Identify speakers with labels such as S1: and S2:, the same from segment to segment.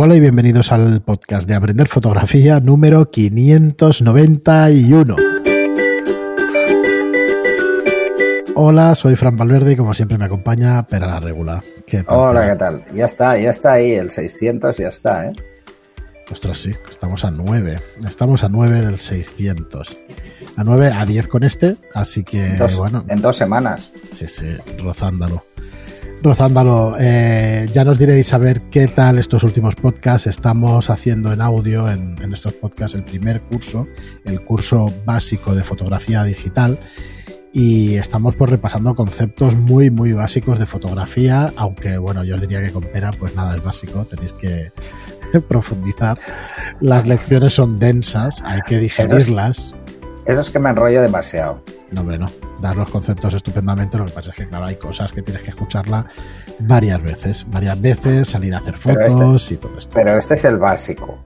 S1: Hola y bienvenidos al podcast de Aprender Fotografía número 591. Hola, soy Fran Valverde y como siempre me acompaña Pera la Regula.
S2: ¿Qué tal, Hola, ¿qué tal? Ya está, ya está ahí, el 600 ya está, ¿eh?
S1: Ostras, sí, estamos a 9. Estamos a 9 del 600. A 9, a 10 con este, así que bueno.
S2: En dos semanas.
S1: Sí, sí, rozándolo. Rozándalo, eh, ya nos diréis a ver qué tal estos últimos podcasts. Estamos haciendo en audio en, en estos podcasts el primer curso, el curso básico de fotografía digital y estamos pues repasando conceptos muy muy básicos de fotografía, aunque bueno, yo os diría que con Pera pues nada es básico, tenéis que profundizar. Las lecciones son densas, hay que digerirlas.
S2: Eso es, que me enrollo demasiado.
S1: No, hombre, no. Dar los conceptos estupendamente, lo que pasa es que claro, hay cosas que tienes que escucharla varias veces, varias veces, salir a hacer este fotos y todo esto.
S2: Pero este es el básico.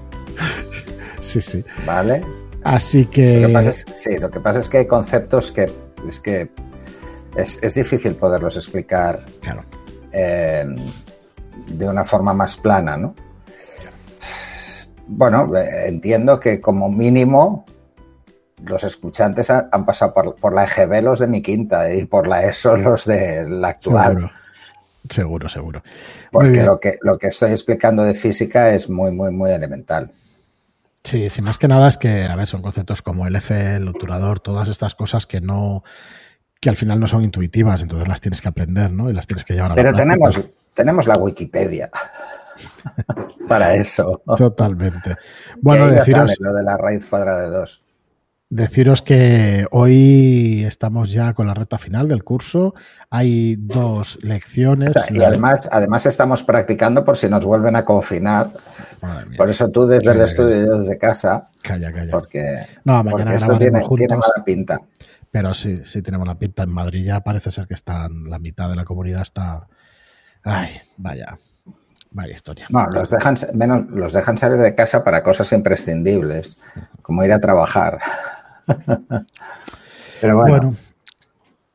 S1: sí, sí.
S2: ¿Vale?
S1: Así que.
S2: Lo que pasa es, sí, lo que pasa es que hay conceptos que es que es, difícil poderlos explicar
S1: claro.
S2: Em, de una forma más plana, ¿no? Bueno, entiendo que como mínimo los escuchantes han, pasado por, la EGB los de mi quinta y por la ESO los de la actual.
S1: Seguro, seguro.
S2: Porque lo que, lo que estoy explicando de física es muy, muy, muy elemental.
S1: Sí, sí, más que nada es que, a ver, son conceptos como el F, el obturador, todas estas cosas que no, que al final no son intuitivas, entonces las tienes que aprender, ¿no? Y las tienes que llevar a
S2: Pero tenemos, tenemos la Wikipedia para eso.
S1: Totalmente. Bueno, deciros...
S2: lo de la raíz cuadrada de 2.
S1: Deciros que hoy estamos ya con la recta final del curso. Hay dos lecciones.
S2: y además, además estamos practicando por si nos vuelven a confinar. Por eso tú desde el estudio y yo desde casa.
S1: Calla, calla.
S2: Porque,
S1: no, mañana
S2: esto tiene, tiene, mala pinta.
S1: Pero sí, sí tenemos la pinta. En Madrid ya parece ser que están, la mitad de la comunidad está. Ay, vaya. Vaya historia.
S2: No, los dejan, menos, los dejan salir de casa para cosas imprescindibles, como ir a trabajar. Pero bueno.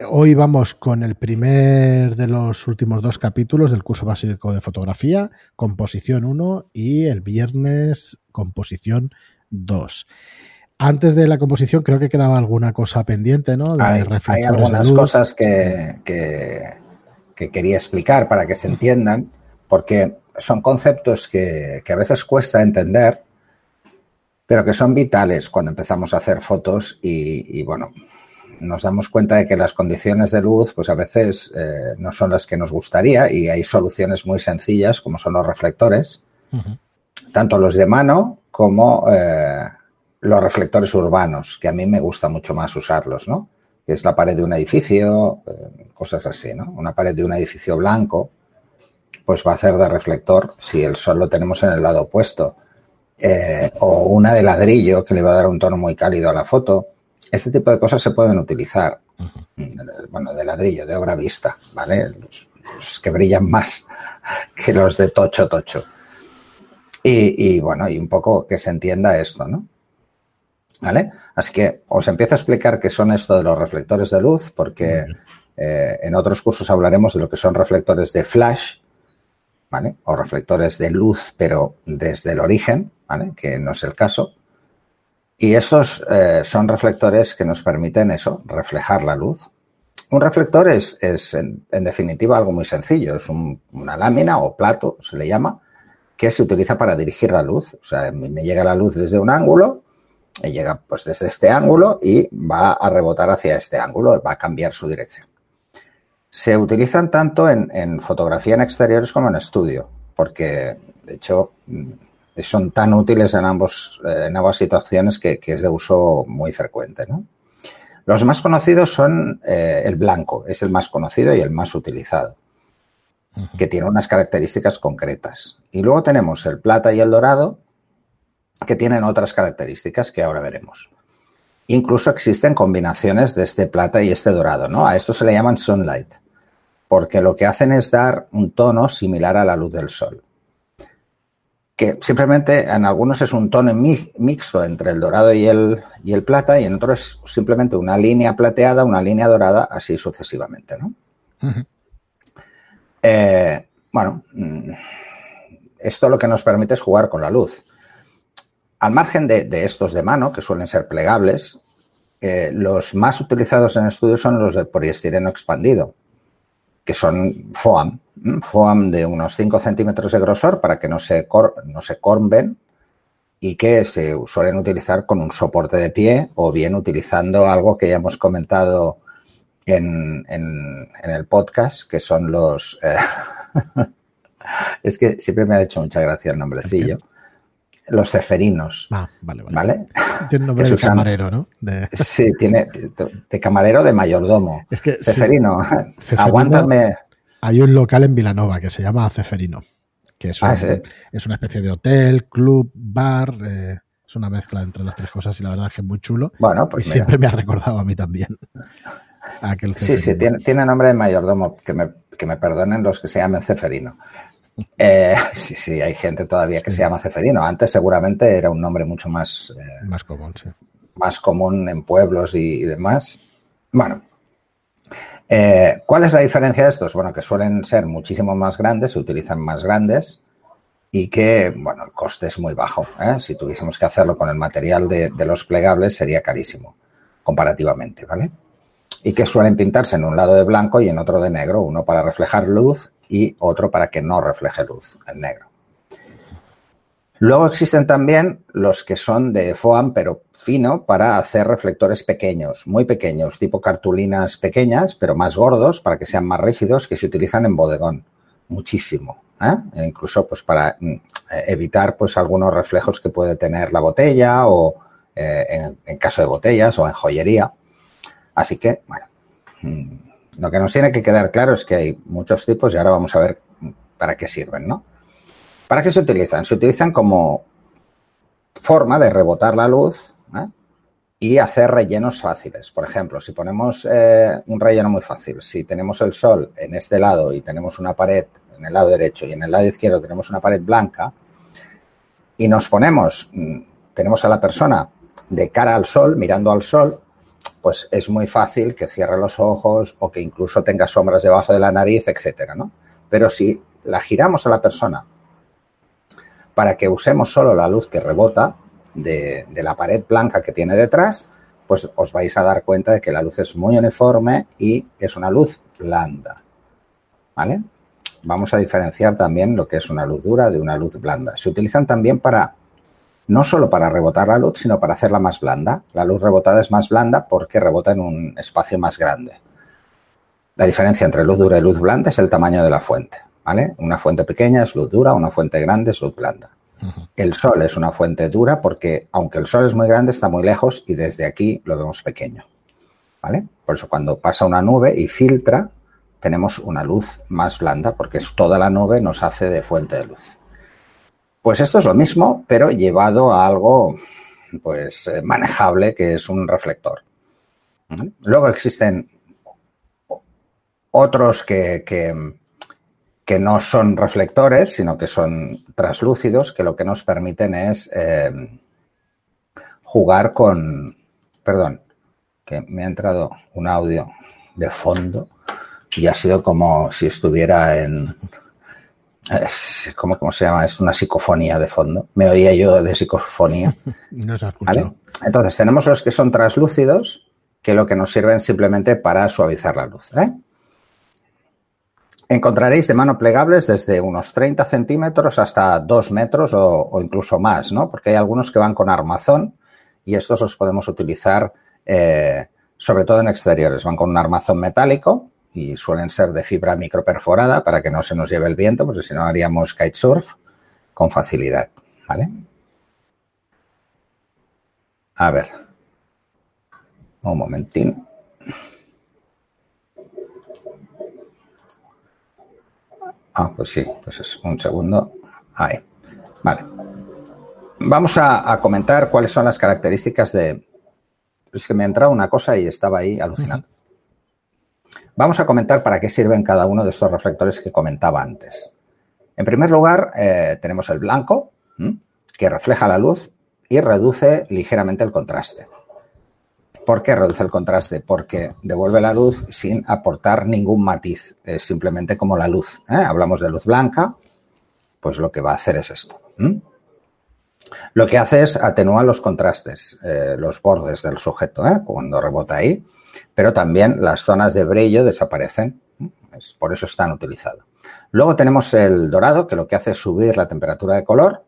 S1: Hoy vamos con el primer de los últimos dos capítulos del curso básico de fotografía, composición 1 y el viernes composición 2. Antes de la composición creo que quedaba alguna cosa pendiente, ¿no?
S2: hay, algunas cosas que, que, quería explicar para que se entiendan, porque son conceptos que, que a veces cuesta entender pero que son vitales cuando empezamos a hacer fotos y, bueno, nos damos cuenta de que las condiciones de luz pues a veces eh, no son las que nos gustaría y hay soluciones muy sencillas como son los reflectores, tanto los de mano como eh, los reflectores urbanos, que a mí me gusta mucho más usarlos, ¿no? Que es la pared de un edificio, eh, cosas así, ¿no? Una pared de un edificio blanco, pues va a hacer de reflector si el sol lo tenemos en el lado opuesto eh, o una de ladrillo que le va a dar un tono muy cálido a la foto. Este tipo de cosas se pueden utilizar. Bueno, de ladrillo, de obra vista, ¿vale? Los, que brillan más que los de tocho tocho. Y, bueno, y un poco que se entienda esto, ¿no? ¿Vale? Así que os empiezo a explicar qué son esto de los reflectores de luz, porque eh, en otros cursos hablaremos de lo que son reflectores de flash, ¿vale? O reflectores de luz, pero desde el origen, que no es el caso. Y estos eh, son reflectores que nos permiten eso, reflejar la luz. Un reflector es, en, definitiva algo muy sencillo, es una lámina o plato, se le llama, que se utiliza para dirigir la luz. O sea, me llega la luz desde un ángulo, y llega pues desde este ángulo y va a rebotar hacia este ángulo, va a cambiar su dirección. Se utilizan tanto en, en fotografía en exteriores como en estudio, porque de hecho son tan útiles en, ambos, eh, en ambas situaciones que, es de uso muy frecuente. Los más conocidos son eh, el blanco, es el más conocido y el más utilizado, que tiene unas características concretas. Y luego tenemos el plata y el dorado, que tienen otras características que ahora veremos. Incluso existen combinaciones de este plata y este dorado, ¿no? A esto se le llaman sunlight, porque lo que hacen es dar un tono similar a la luz del sol que simplemente en algunos es un tono mixto entre el dorado y el, y el plata y en otros es simplemente una línea plateada, una línea dorada, así sucesivamente. ¿no? Eh, bueno, mm, esto lo que nos permite es jugar con la luz. Al margen de, estos de mano, que suelen ser plegables, eh, los más utilizados en estudio son los de poliestireno expandido, que son FOAM, FOAM de unos 5 centímetros de grosor para que no se, no se corben y que se suelen utilizar con un soporte de pie o bien utilizando algo que ya hemos comentado en, el podcast, que son los... Eh, es que siempre me ha hecho mucha gracia el nombrecillo. Los ceferinos.
S1: Ah, vale, vale. Tiene nombre de camarero, ¿no?
S2: Sí, tiene de camarero de mayordomo. Es que ceferino, aguántame.
S1: Hay un local en Vilanova que se llama Ceferino, que es, ah, es una especie de hotel, club, bar. Eh, es una mezcla entre las tres cosas y la verdad es que es muy chulo. Bueno, pues y siempre me ha recordado a mí también.
S2: sí, sí, tiene, nombre de mayordomo, que me, que me perdonen los que se llamen Ceferino. Eh, sí, sí, hay gente todavía que se llama Ceferino. Antes seguramente era un nombre mucho más...
S1: Eh, más común, sí.
S2: Más común en pueblos y, demás. Bueno, eh, ¿cuál es la diferencia de estos? Bueno, que suelen ser muchísimo más grandes, se utilizan más grandes y que, bueno, el coste es muy bajo. Si tuviésemos que hacerlo con el material de, de los plegables sería carísimo comparativamente, ¿vale? y que suelen pintarse en un lado de blanco y en otro de negro, uno para reflejar luz y otro para que no refleje luz, en negro. Luego existen también los que son de foam, pero fino, para hacer reflectores pequeños, muy pequeños, tipo cartulinas pequeñas, pero más gordos, para que sean más rígidos, que se utilizan en bodegón. Muchísimo. ¿eh? E incluso pues, para mm, evitar pues, algunos reflejos que puede tener la botella o eh, en caso de botellas o en joyería. Así que, bueno, mm, lo que nos tiene que quedar claro es que hay muchos tipos y ahora vamos a ver para qué sirven, ¿no? ¿Para qué se utilizan? Se utilizan como forma de rebotar la luz ¿eh? y hacer rellenos fáciles. Por ejemplo, si ponemos eh, un relleno muy fácil, si tenemos el sol en este lado y tenemos una pared en el lado derecho y en el lado izquierdo tenemos una pared blanca y nos ponemos, mm, tenemos a la persona de cara al sol, mirando al sol, pues es muy fácil que cierre los ojos o que incluso tenga sombras debajo de la nariz, etcétera, ¿no? Pero si la giramos a la persona para que usemos solo la luz que rebota de, la pared blanca que tiene detrás, pues os vais a dar cuenta de que la luz es muy uniforme y es una luz blanda. ¿Vale? Vamos a diferenciar también lo que es una luz dura de una luz blanda. Se utilizan también para no solo para rebotar la luz, sino para hacerla más blanda. La luz rebotada es más blanda porque rebota en un espacio más grande. La diferencia entre luz dura y luz blanda es el tamaño de la fuente. ¿vale? Una fuente pequeña es luz dura, una fuente grande es luz blanda. El sol es una fuente dura porque, aunque el sol es muy grande, está muy lejos y desde aquí lo vemos pequeño. ¿vale? Por eso, cuando pasa una nube y filtra, tenemos una luz más blanda porque es toda la nube nos hace de fuente de luz. Pues esto es lo mismo, pero llevado a algo pues eh, manejable que es un reflector. Luego existen otros que, que, no son reflectores, sino que son translúcidos, que lo que nos permiten es eh, jugar con... Perdón, que me ha entrado un audio de fondo y ha sido como si estuviera en, ¿cómo, se llama? Es una psicofonía de fondo. Me oía yo de psicofonía.
S1: no se
S2: Entonces, tenemos los que son translúcidos, que lo que nos sirven simplemente para suavizar la luz. ¿eh? Encontraréis de mano plegables desde unos 30 centímetros hasta 2 metros o, incluso más, ¿no? Porque hay algunos que van con armazón y estos los podemos utilizar eh, sobre todo en exteriores. Van con un armazón metálico y suelen ser de fibra microperforada para que no se nos lleve el viento, porque si no haríamos kitesurf con facilidad. ¿Vale? A ver. Un momentín. Ah, pues sí, pues es un segundo. Ahí. Vale. Vamos a, comentar cuáles son las características de... Es que me ha entrado una cosa y estaba ahí alucinando. Vamos a comentar para qué sirven cada uno de estos reflectores que comentaba antes. En primer lugar, eh, tenemos el blanco, que refleja la luz y reduce ligeramente el contraste. ¿Por qué reduce el contraste? Porque devuelve la luz sin aportar ningún matiz, simplemente como la luz. ¿eh? Hablamos de luz blanca pues lo que va a hacer es esto. Lo que hace es atenuar los contrastes, eh, los bordes del sujeto, cuando rebota ahí, pero también las zonas de brillo desaparecen. por eso están utilizados. Luego tenemos el dorado, que lo que hace es subir la temperatura de color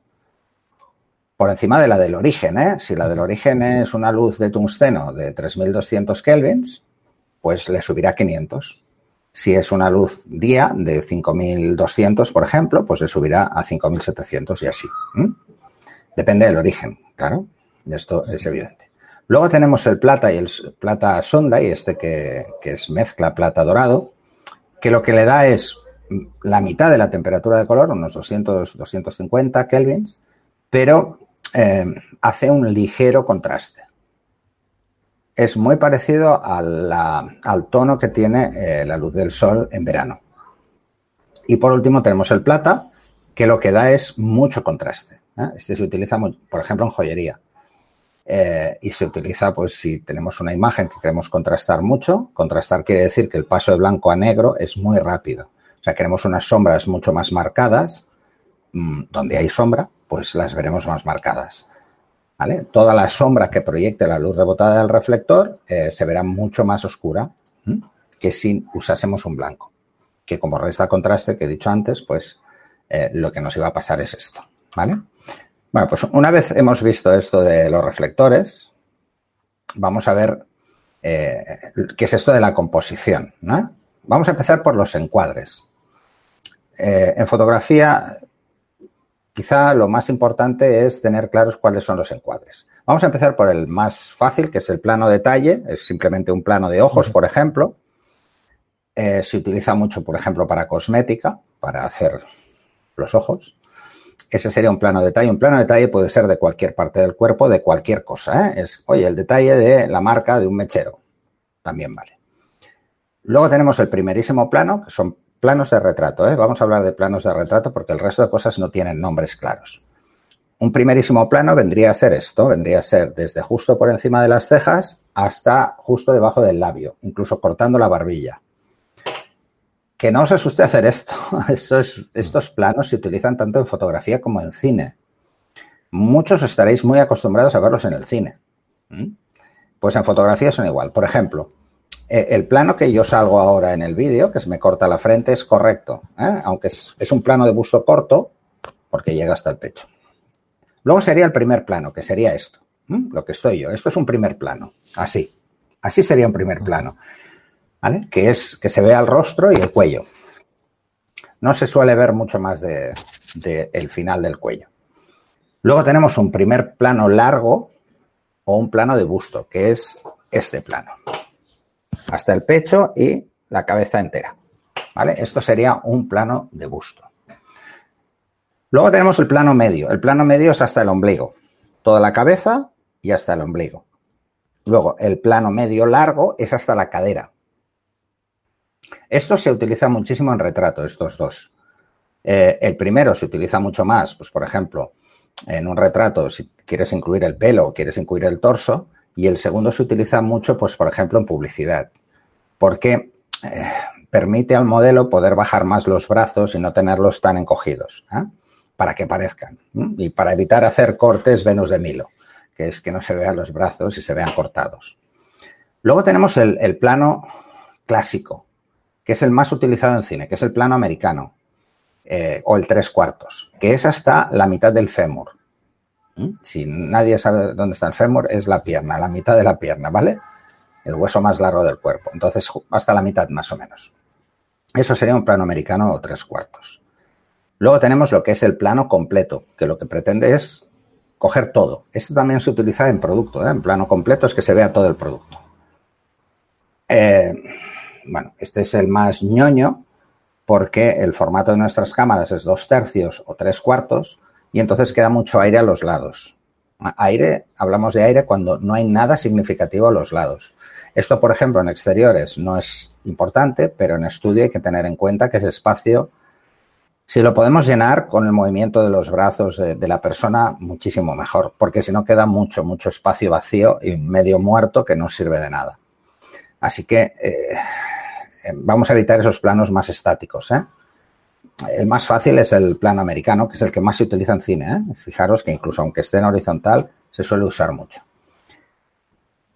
S2: por encima de la del origen. ¿eh? Si la del origen es una luz de tungsteno de 3200 kelvins, pues le subirá 500. Si es una luz día de 5200, por ejemplo, pues le subirá a 5700 y así. Depende del origen, claro. Esto es evidente. Luego tenemos el plata y el plata sonda, y este que, es mezcla plata dorado, que lo que le da es la mitad de la temperatura de color, unos 200, 250 kelvins, pero eh, hace un ligero contraste es muy parecido al tono que tiene eh, la luz del sol en verano. Y por último tenemos el plata, que lo que da es mucho contraste. ¿eh? Este se utiliza, por ejemplo, en joyería. Eh, y se utiliza, pues, si tenemos una imagen que queremos contrastar mucho. Contrastar quiere decir que el paso de blanco a negro es muy rápido. O sea, queremos unas sombras mucho más marcadas. Mm, donde hay sombra, pues las veremos más marcadas. Toda la sombra que proyecte la luz rebotada del reflector eh, se verá mucho más oscura que si usásemos un blanco, que como resta contraste que he dicho antes, pues eh, lo que nos iba a pasar es esto, ¿vale? Bueno, pues una vez hemos visto esto de los reflectores, vamos a ver eh, qué es esto de la composición, Vamos a empezar por los encuadres. en fotografía Quizá lo más importante es tener claros cuáles son los encuadres. Vamos a empezar por el más fácil, que es el plano detalle. Es simplemente un plano de ojos, por ejemplo. Eh, se utiliza mucho, por ejemplo, para cosmética, para hacer los ojos. Ese sería un plano detalle. Un plano detalle puede ser de cualquier parte del cuerpo, de cualquier cosa. ¿eh? Es, oye, el detalle de la marca de un mechero. También vale. Luego tenemos el primerísimo plano, que son Planos de retrato, ¿eh? vamos a hablar de planos de retrato porque el resto de cosas no tienen nombres claros. Un primerísimo plano vendría a ser esto, vendría a ser desde justo por encima de las cejas hasta justo debajo del labio, incluso cortando la barbilla. Que no os asuste hacer esto. Estos, planos se utilizan tanto en fotografía como en cine. Muchos estaréis muy acostumbrados a verlos en el cine. Pues en fotografía son igual. Por ejemplo, eh, el plano que yo salgo ahora en el vídeo, que se me corta la frente, es correcto, ¿eh? aunque es, un plano de busto corto, porque llega hasta el pecho. Luego sería el primer plano, que sería esto, lo que estoy yo. Esto es un primer plano, así. Así sería un primer plano, ¿vale? Que es que se vea el rostro y el cuello. No se suele ver mucho más del de, el final del cuello. Luego tenemos un primer plano largo o un plano de busto, que es este plano hasta el pecho y la cabeza entera. ¿Vale? Esto sería un plano de busto. Luego tenemos el plano medio. El plano medio es hasta el ombligo. Toda la cabeza y hasta el ombligo. Luego, el plano medio largo es hasta la cadera. Esto se utiliza muchísimo en retrato, estos dos. Eh, el primero se utiliza mucho más, pues por ejemplo, en un retrato, si quieres incluir el pelo o quieres incluir el torso, y el segundo se utiliza mucho, pues, por ejemplo, en publicidad, porque eh, permite al modelo poder bajar más los brazos y no tenerlos tan encogidos, ¿eh? para que parezcan. Y para evitar hacer cortes Venus de Milo, que es que no se vean los brazos y se vean cortados. Luego tenemos el, plano clásico, que es el más utilizado en cine, que es el plano americano, eh, o el tres cuartos, que es hasta la mitad del fémur. Si nadie sabe dónde está el fémur, es la pierna, la mitad de la pierna, ¿vale? El hueso más largo del cuerpo. Entonces, hasta la mitad más o menos. Eso sería un plano americano o tres cuartos. Luego tenemos lo que es el plano completo, que lo que pretende es coger todo. Esto también se utiliza en producto, ¿eh? en plano completo es que se vea todo el producto. Eh, bueno, este es el más ñoño porque el formato de nuestras cámaras es dos tercios o tres cuartos, y entonces queda mucho aire a los lados. Aire, hablamos de aire cuando no hay nada significativo a los lados. Esto, por ejemplo, en exteriores no es importante, pero en estudio hay que tener en cuenta que ese espacio, si lo podemos llenar con el movimiento de los brazos de, la persona, muchísimo mejor, porque si no queda mucho, mucho espacio vacío y medio muerto que no sirve de nada. Así que eh, vamos a evitar esos planos más estáticos. ¿eh? el más fácil es el plano americano, que es el que más se utiliza en cine. ¿eh? Fijaros que incluso aunque esté en horizontal, se suele usar mucho.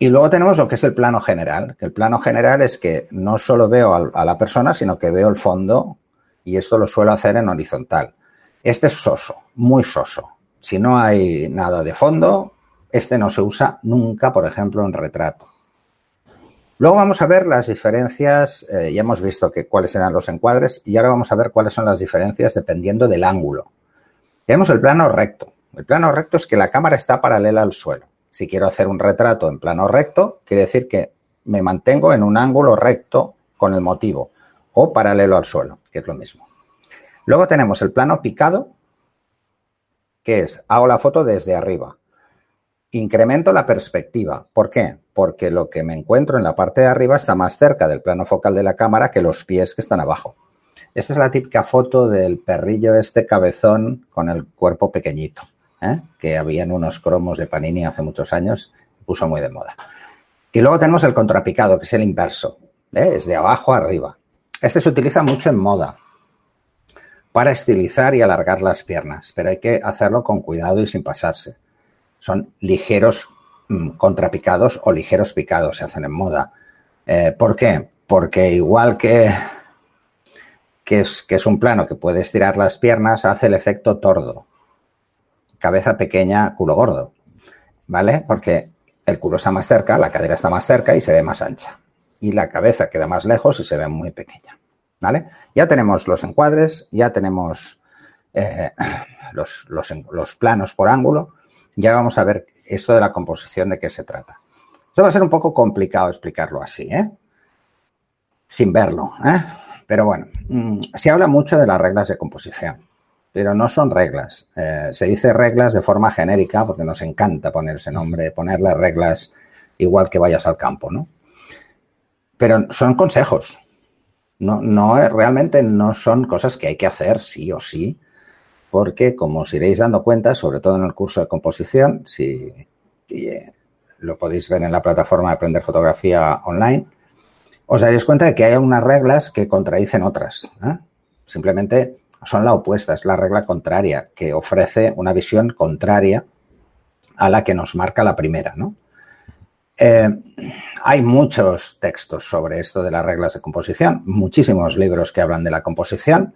S2: Y luego tenemos lo que es el plano general, que el plano general es que no solo veo a la persona, sino que veo el fondo y esto lo suelo hacer en horizontal. Este es soso, muy soso. Si no hay nada de fondo, este no se usa nunca, por ejemplo, en retrato. Luego vamos a ver las diferencias, eh, ya hemos visto que, cuáles eran los encuadres y ahora vamos a ver cuáles son las diferencias dependiendo del ángulo. Tenemos el plano recto. El plano recto es que la cámara está paralela al suelo. Si quiero hacer un retrato en plano recto, quiere decir que me mantengo en un ángulo recto con el motivo o paralelo al suelo, que es lo mismo. Luego tenemos el plano picado, que es hago la foto desde arriba. Incremento la perspectiva. ¿Por qué? Porque lo que me encuentro en la parte de arriba está más cerca del plano focal de la cámara que los pies que están abajo. Esta es la típica foto del perrillo este cabezón con el cuerpo pequeñito. ¿eh? que habían unos cromos de Panini hace muchos años, puso muy de moda. Y luego tenemos el contrapicado, que es el inverso, ¿eh? es de abajo a arriba. Este se utiliza mucho en moda para estilizar y alargar las piernas, pero hay que hacerlo con cuidado y sin pasarse. Son ligeros mm, contrapicados o ligeros picados, se hacen en moda. Eh, ¿Por qué? Porque igual que, que, es, que es un plano que puede estirar las piernas, hace el efecto tordo cabeza pequeña, culo gordo, ¿vale? Porque el culo está más cerca, la cadera está más cerca y se ve más ancha. Y la cabeza queda más lejos y se ve muy pequeña, ¿vale? Ya tenemos los encuadres, ya tenemos eh, los, los, planos por ángulo. Ya vamos a ver esto de la composición de qué se trata. Esto va a ser un poco complicado explicarlo así, ¿eh? Sin verlo, ¿eh? Pero bueno, mm, se habla mucho de las reglas de composición pero no son reglas. Eh, se dice reglas de forma genérica porque nos encanta ponerse nombre, ponerle reglas igual que vayas al campo, ¿no? Pero son consejos. No, no, realmente no son cosas que hay que hacer sí o sí, porque como os iréis dando cuenta, sobre todo en el curso de composición, si eh, lo podéis ver en la plataforma de Aprender Fotografía Online, os daréis cuenta de que hay unas reglas que contradicen otras. ¿eh? Simplemente son la opuesta, es la regla contraria, que ofrece una visión contraria a la que nos marca la primera. Eh, hay muchos textos sobre esto de las reglas de composición, muchísimos libros que hablan de la composición,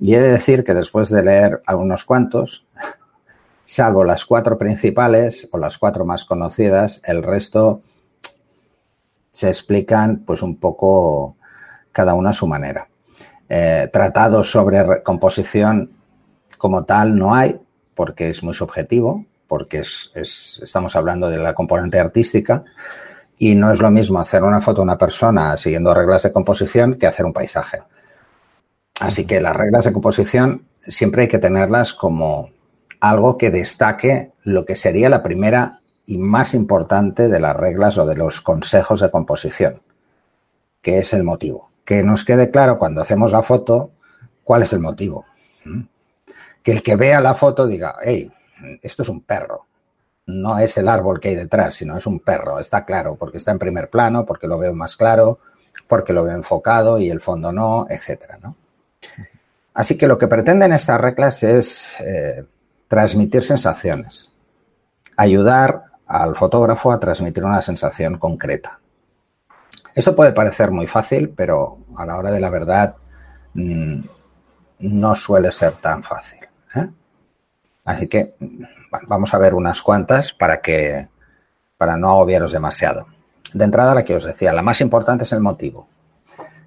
S2: y he de decir que después de leer algunos cuantos, salvo las cuatro principales o las cuatro más conocidas, el resto se explican pues un poco cada una a su manera. Eh, tratados sobre composición como tal no hay, porque es muy subjetivo, porque estamos hablando de la componente artística y no es lo mismo hacer una foto de una persona siguiendo reglas de composición que hacer un paisaje. Así que las reglas de composición siempre hay que tenerlas como algo que destaque lo que sería la primera y más importante de las reglas o de los consejos de composición, que es el motivo que nos quede claro cuando hacemos la foto cuál es el motivo. ¿Mm? Que el que vea la foto diga, hey, esto es un perro. No es el árbol que hay detrás, sino es un perro. Está claro, porque está en primer plano, porque lo veo más claro, porque lo veo enfocado y el fondo no, etcétera. Así que lo que pretenden estas reglas es eh, transmitir sensaciones, ayudar al fotógrafo a transmitir una sensación concreta. Eso puede parecer muy fácil, pero a la hora de la verdad mm, no suele ser tan fácil. ¿eh? Así que vamos a ver unas cuantas para que para no agobiaros demasiado. De entrada, la que os decía, la más importante es el motivo.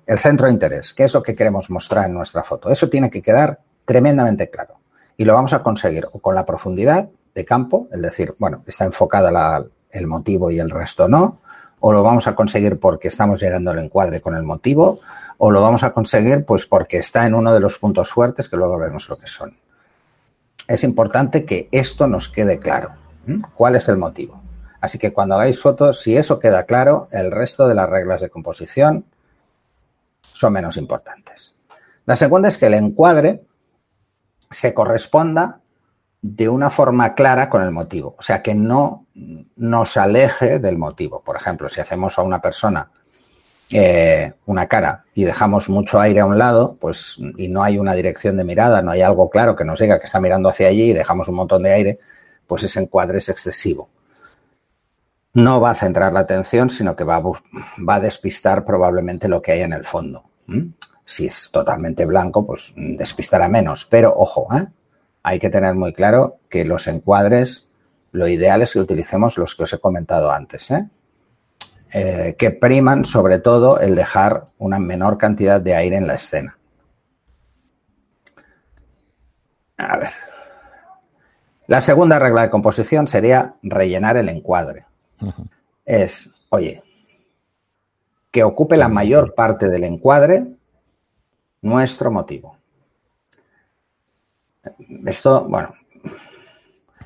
S2: El centro de interés, ¿qué es lo que queremos mostrar en nuestra foto? Eso tiene que quedar tremendamente claro. Y lo vamos a conseguir o con la profundidad de campo, es decir, bueno, está enfocada el motivo y el resto no, o lo vamos a conseguir porque estamos llegando al encuadre con el motivo, o lo vamos a conseguir pues porque está en uno de los puntos fuertes que luego veremos lo que son. Es importante que esto nos quede claro. ¿Cuál es el motivo? Así que cuando hagáis fotos, si eso queda claro, el resto de las reglas de composición son menos importantes. La segunda es que el encuadre se corresponda de una forma clara con el motivo, o sea, que no nos aleje del motivo. Por ejemplo, si hacemos a una persona eh, una cara y dejamos mucho aire a un lado, pues y no hay una dirección de mirada, no hay algo claro que nos diga que está mirando hacia allí y dejamos un montón de aire, pues ese encuadre es excesivo. No va a centrar la atención, sino que va a, despistar probablemente lo que hay en el fondo. Si es totalmente blanco, pues despistará menos. Pero ojo, ¿eh? hay que tener muy claro que los encuadres, lo ideal es que utilicemos los que os he comentado antes, ¿eh? Eh, que priman sobre todo el dejar una menor cantidad de aire en la escena. A ver. La segunda regla de composición sería rellenar el encuadre. Es, oye, que ocupe la mayor parte del encuadre nuestro motivo. Esto, bueno,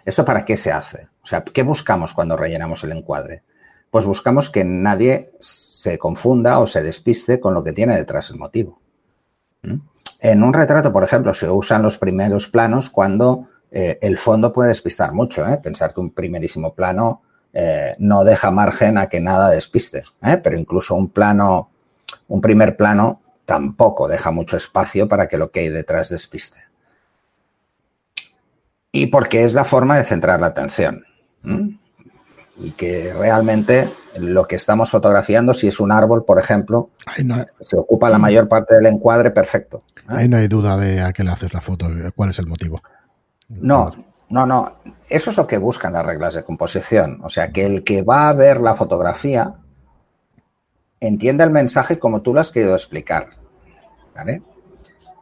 S2: ¿esto para qué se hace? O sea, ¿qué buscamos cuando rellenamos el encuadre? Pues buscamos que nadie se confunda o se despiste con lo que tiene detrás el motivo. ¿Mm? En un retrato, por ejemplo, se usan los primeros planos cuando eh, el fondo puede despistar mucho. ¿eh? Pensar que un primerísimo plano eh, no deja margen a que nada despiste, pero incluso un plano, un primer plano tampoco deja mucho espacio para que lo que hay detrás despiste y porque es la forma de centrar la atención. Y que realmente lo que estamos fotografiando, si es un árbol, por ejemplo, se ocupa la mayor parte del encuadre, perfecto.
S1: ¿eh? Ahí no hay duda de a qué le haces la foto, cuál es el motivo.
S2: No, no, no. Eso es lo que buscan las reglas de composición. O sea, que el que va a ver la fotografía entienda el mensaje como tú lo has querido explicar. ¿Vale?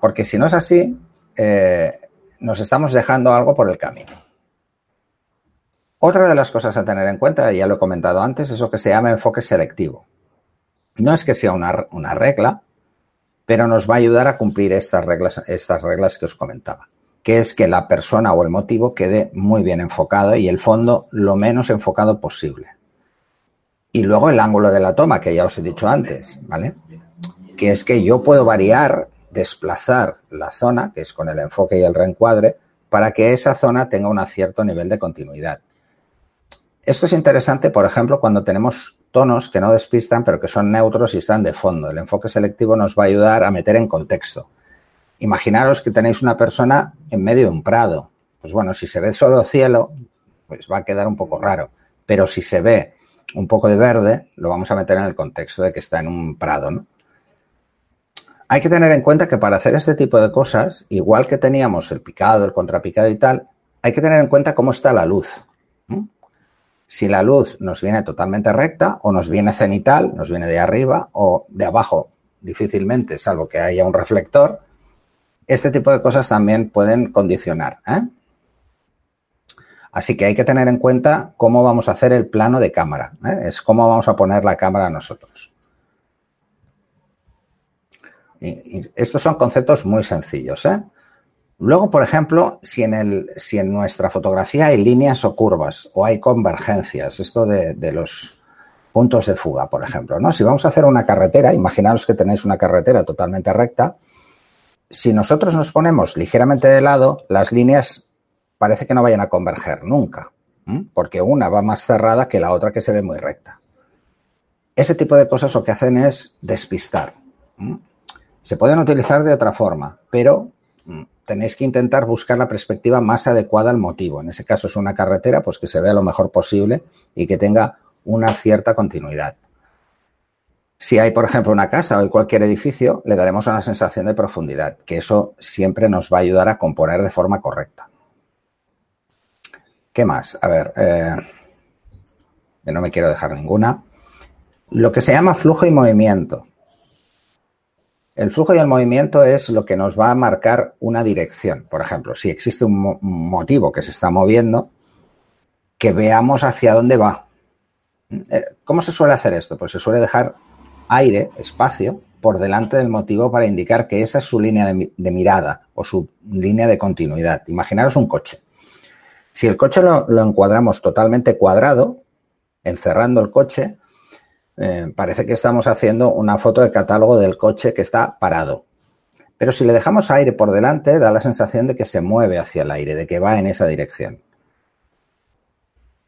S2: Porque si no es así, eh, nos estamos dejando algo por el camino. Otra de las cosas a tener en cuenta, ya lo he comentado antes, es lo que se llama enfoque selectivo. No es que sea una, una regla, pero nos va a ayudar a cumplir estas reglas, estas reglas que os comentaba, que es que la persona o el motivo quede muy bien enfocado y el fondo lo menos enfocado posible. Y luego el ángulo de la toma, que ya os he dicho antes, ¿vale? Que es que yo puedo variar desplazar la zona, que es con el enfoque y el reencuadre, para que esa zona tenga un cierto nivel de continuidad. Esto es interesante, por ejemplo, cuando tenemos tonos que no despistan, pero que son neutros y están de fondo. El enfoque selectivo nos va a ayudar a meter en contexto. Imaginaros que tenéis una persona en medio de un prado. Pues bueno, si se ve solo cielo, pues va a quedar un poco raro. Pero si se ve un poco de verde, lo vamos a meter en el contexto de que está en un prado, ¿no? hay que tener en cuenta que para hacer este tipo de cosas, igual que teníamos el picado, el contrapicado y tal, hay que tener en cuenta cómo está la luz. Si la luz nos viene totalmente recta o nos viene cenital, nos viene de arriba o de abajo, difícilmente, salvo que haya un reflector, este tipo de cosas también pueden condicionar. ¿eh? Así que hay que tener en cuenta cómo vamos a hacer el plano de cámara. ¿eh? Es cómo vamos a poner la cámara nosotros estos son conceptos muy sencillos. ¿eh? Luego, por ejemplo, si en, el, si en nuestra fotografía hay líneas o curvas o hay convergencias, esto de, los puntos de fuga, por ejemplo, ¿no? Si vamos a hacer una carretera, imaginaos que tenéis una carretera totalmente recta, si nosotros nos ponemos ligeramente de lado, las líneas parece que no vayan a converger nunca, porque una va más cerrada que la otra que se ve muy recta. Ese tipo de cosas lo que hacen es despistar. Se pueden utilizar de otra forma, pero tenéis que intentar buscar la perspectiva más adecuada al motivo. En ese caso es una carretera, pues que se vea lo mejor posible y que tenga una cierta continuidad. Si hay, por ejemplo, una casa o cualquier edificio, le daremos una sensación de profundidad, que eso siempre nos va a ayudar a componer de forma correcta. ¿Qué más? A ver, eh, no me quiero dejar ninguna. Lo que se llama flujo y movimiento. El flujo y el movimiento es lo que nos va a marcar una dirección. Por ejemplo, si existe un, motivo que se está moviendo, que veamos hacia dónde va. Eh, ¿Cómo se suele hacer esto? Pues se suele dejar aire, espacio, por delante del motivo para indicar que esa es su línea de, mirada o su línea de continuidad. Imaginaros un coche. Si el coche lo encuadramos totalmente cuadrado, encerrando el coche, eh, parece que estamos haciendo una foto de catálogo del coche que está parado. Pero si le dejamos aire por delante, da la sensación de que se mueve hacia el aire, de que va en esa dirección.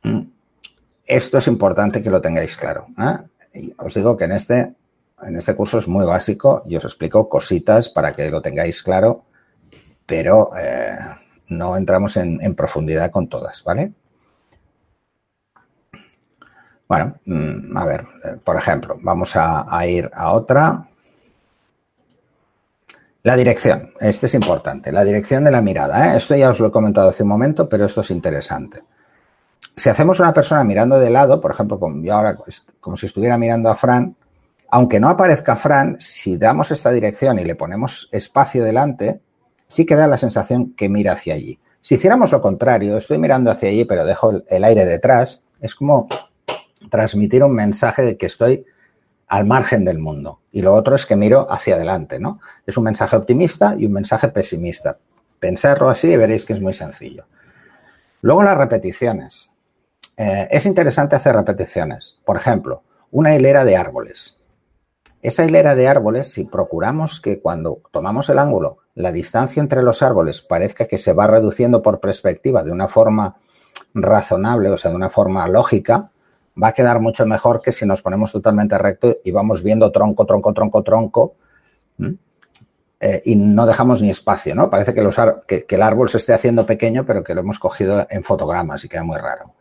S2: Mm. Esto es importante que lo tengáis claro. ¿eh? Os digo que en este en este curso es muy básico y os explico cositas para que lo tengáis claro, pero eh, no entramos en, profundidad con todas, ¿vale? Bueno, mm, a ver, eh, por ejemplo, vamos a ir a otra. La dirección, este es importante, la dirección de la mirada. ¿eh? Esto ya os lo he comentado hace un momento, pero esto es interesante. Si hacemos una persona mirando de lado, por ejemplo, como yo ahora, pues, como si estuviera mirando a Fran, aunque no aparezca Fran, si damos esta dirección y le ponemos espacio delante, sí que da la sensación que mira hacia allí. Si hiciéramos lo contrario, estoy mirando hacia allí, pero dejo el aire detrás, es como transmitir un mensaje de que estoy al margen del mundo. Y lo otro es que miro hacia adelante, ¿no? Es un mensaje optimista y un mensaje pesimista. Pensarlo así y veréis que es muy sencillo. Luego las repeticiones. Eh, es interesante hacer repeticiones. Por ejemplo, una hilera de árboles. Esa hilera de árboles, si procuramos que cuando tomamos el ángulo, la distancia entre los árboles parezca que se va reduciendo por perspectiva de una forma razonable, o sea, de una forma lógica, va a quedar mucho mejor que si nos ponemos totalmente recto y vamos viendo tronco, tronco, tronco, tronco. Eh, y no dejamos ni espacio, ¿no? Parece que, los que, el árbol se esté haciendo pequeño, pero que lo hemos cogido en fotogramas y queda muy raro.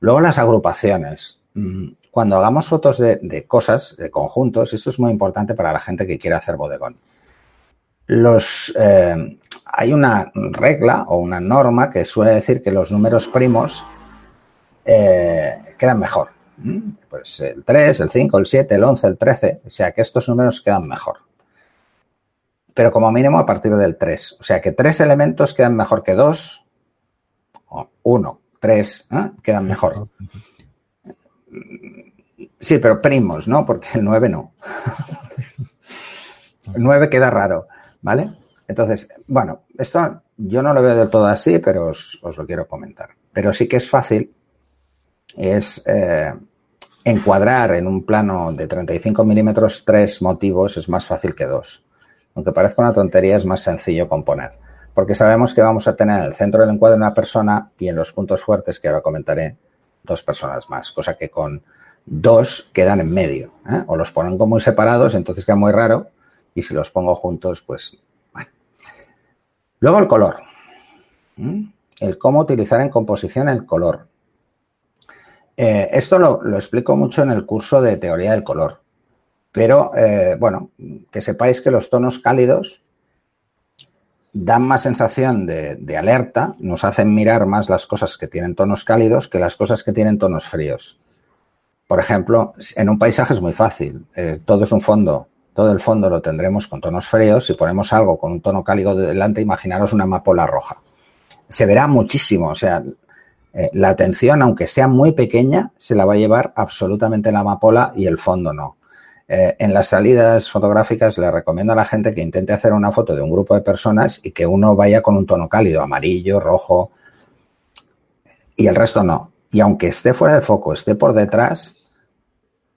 S2: Luego las agrupaciones. Mm, cuando hagamos fotos de, cosas, de conjuntos, esto es muy importante para la gente que quiere hacer bodegón. Los, eh, hay una regla o una norma que suele decir que los números primos eh, quedan mejor. ¿Mm? Pues el 3, el 5, el 7, el 11, el 13, o sea que estos números quedan mejor. Pero como mínimo a partir del 3. O sea que tres elementos quedan mejor que dos, o uno, tres, ¿eh? quedan mejor. Sí, pero primos, ¿no? Porque el 9 no. el 9 queda raro, ¿vale? Entonces, bueno, esto yo no lo veo del todo así, pero os, os lo quiero comentar. Pero sí que es fácil es eh, encuadrar en un plano de 35 milímetros tres motivos es más fácil que dos. Aunque parezca una tontería, es más sencillo componer. Porque sabemos que vamos a tener en el centro del encuadre una persona y en los puntos fuertes, que ahora comentaré, dos personas más. Cosa que con dos quedan en medio. ¿eh? O los ponen como muy separados, entonces queda muy raro. Y si los pongo juntos, pues. Luego el color. El cómo utilizar en composición el color. Eh, esto lo, explico mucho en el curso de teoría del color, pero eh, bueno, que sepáis que los tonos cálidos dan más sensación de, alerta, nos hacen mirar más las cosas que tienen tonos cálidos que las cosas que tienen tonos fríos. Por ejemplo, en un paisaje es muy fácil, eh, todo es un fondo, todo el fondo lo tendremos con tonos fríos, si ponemos algo con un tono cálido delante, imaginaros una amapola roja. Se verá muchísimo, o sea, eh, la atención, aunque sea muy pequeña, se la va a llevar absolutamente la amapola y el fondo no. Eh, en las salidas fotográficas le recomiendo a la gente que intente hacer una foto de un grupo de personas y que uno vaya con un tono cálido, amarillo, rojo, y el resto no. Y aunque esté fuera de foco, esté por detrás,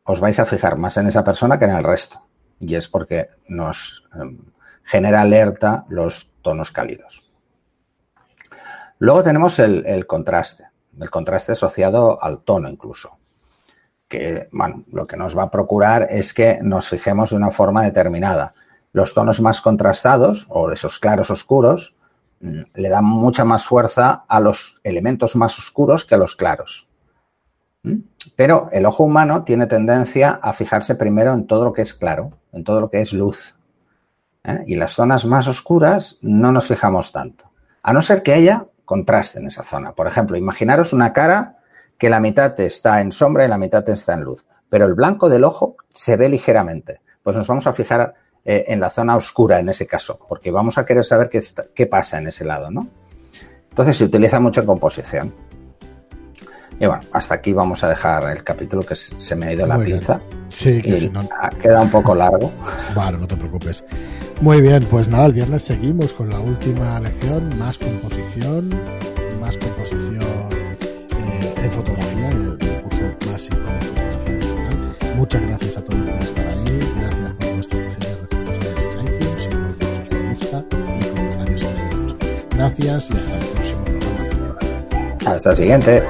S2: os vais a fijar más en esa persona que en el resto. Y es porque nos em, genera alerta los tonos cálidos. Luego tenemos el, contraste, el contraste asociado al tono incluso, que bueno, lo que nos va a procurar es que nos fijemos de una forma determinada. Los tonos más contrastados o esos claros oscuros mm, le dan mucha más fuerza a los elementos más oscuros que a los claros. ¿Mm? Pero el ojo humano tiene tendencia a fijarse primero en todo lo que es claro, en todo lo que es luz. ¿eh? Y las zonas más oscuras no nos fijamos tanto. A no ser que haya contraste en esa zona. Por ejemplo, imaginaros una cara que la mitad está en sombra y la mitad está en luz, pero el blanco del ojo se ve ligeramente. Pues nos vamos a fijar eh, en la zona oscura en ese caso, porque vamos a querer saber qué, qué pasa en ese lado, ¿no? Entonces se utiliza mucho en composición. Y bueno, hasta aquí vamos a dejar el capítulo que se me ha ido la pinza.
S1: Sí, que si no...
S2: Queda un poco largo.
S1: Vale, no te preocupes. Muy bien, pues nada, el viernes seguimos con la última lección, más composición Muchas gracias a todos por estar ahí, gracias por vuestras respuestas en iTunes y por vuestros me gusta y comentarios en iTunes. Gracias y hasta el próximo programa.
S2: Hasta el siguiente.